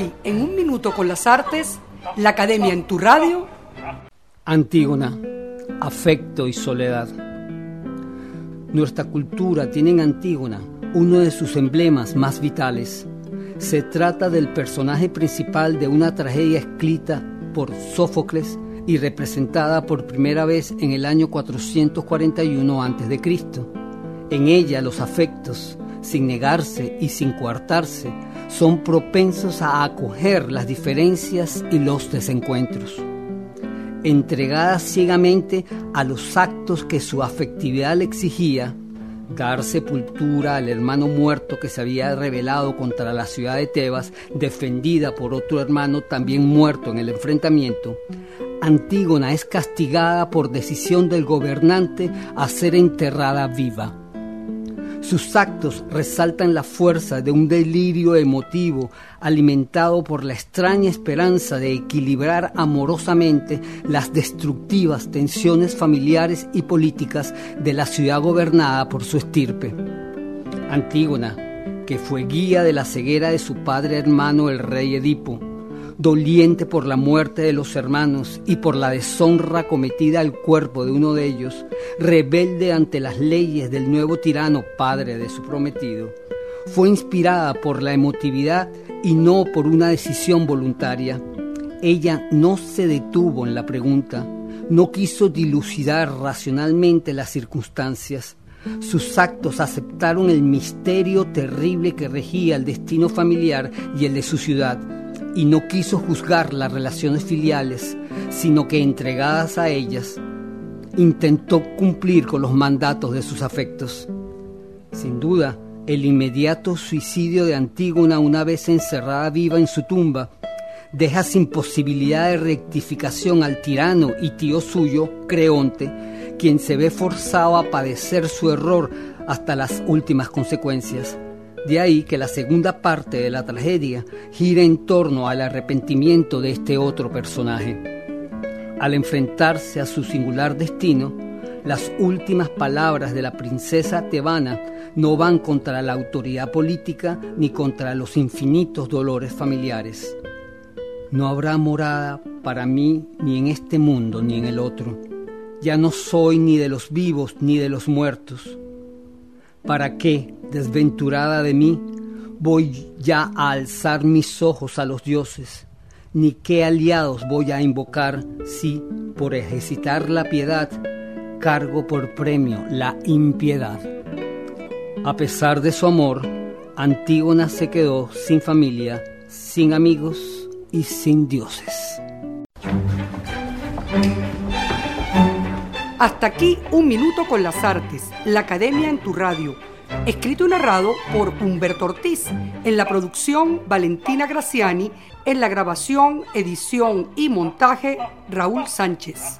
Hoy, en un minuto con las artes, la Academia en tu radio. Antígona, afecto y soledad. Nuestra cultura tiene en Antígona uno de sus emblemas más vitales. Se trata del personaje principal de una tragedia escrita por Sófocles y representada por primera vez en el año 441 a.C. En ella los afectos, sin negarse y sin coartarse, son propensos a acoger las diferencias y los desencuentros. Entregada ciegamente a los actos que su afectividad le exigía, dar sepultura al hermano muerto que se había rebelado contra la ciudad de Tebas, defendida por otro hermano también muerto en el enfrentamiento, Antígona es castigada por decisión del gobernante a ser enterrada viva. Sus actos resaltan la fuerza de un delirio emotivo alimentado por la extraña esperanza de equilibrar amorosamente las destructivas tensiones familiares y políticas de la ciudad gobernada por su estirpe. Antígona, que fue guía de la ceguera de su padre hermano el rey Edipo, doliente por la muerte de los hermanos y por la deshonra cometida al cuerpo de uno de ellos, rebelde ante las leyes del nuevo tirano padre de su prometido, fue inspirada por la emotividad y no por una decisión voluntaria. Ella no se detuvo en la pregunta, no quiso dilucidar racionalmente las circunstancias. Sus actos aceptaron el misterio terrible que regía el destino familiar y el de su ciudad y no quiso juzgar las relaciones filiales, sino que entregadas a ellas, intentó cumplir con los mandatos de sus afectos. Sin duda, el inmediato suicidio de Antígona una vez encerrada viva en su tumba deja sin posibilidad de rectificación al tirano y tío suyo, Creonte, quien se ve forzado a padecer su error hasta las últimas consecuencias. De ahí que la segunda parte de la tragedia gira en torno al arrepentimiento de este otro personaje. Al enfrentarse a su singular destino, las últimas palabras de la princesa tebana no van contra la autoridad política ni contra los infinitos dolores familiares. No habrá morada para mí ni en este mundo ni en el otro. Ya no soy ni de los vivos ni de los muertos. ¿Para qué, desventurada de mí, voy ya a alzar mis ojos a los dioses? Ni qué aliados voy a invocar si, por ejercitar la piedad, cargo por premio la impiedad. A pesar de su amor, Antígona se quedó sin familia, sin amigos y sin dioses. Hasta aquí un minuto con las artes, la Academia en tu radio. Escrito y narrado por Humberto Ortiz, en la producción Valentina Graciani, en la grabación, edición y montaje Raúl Sánchez.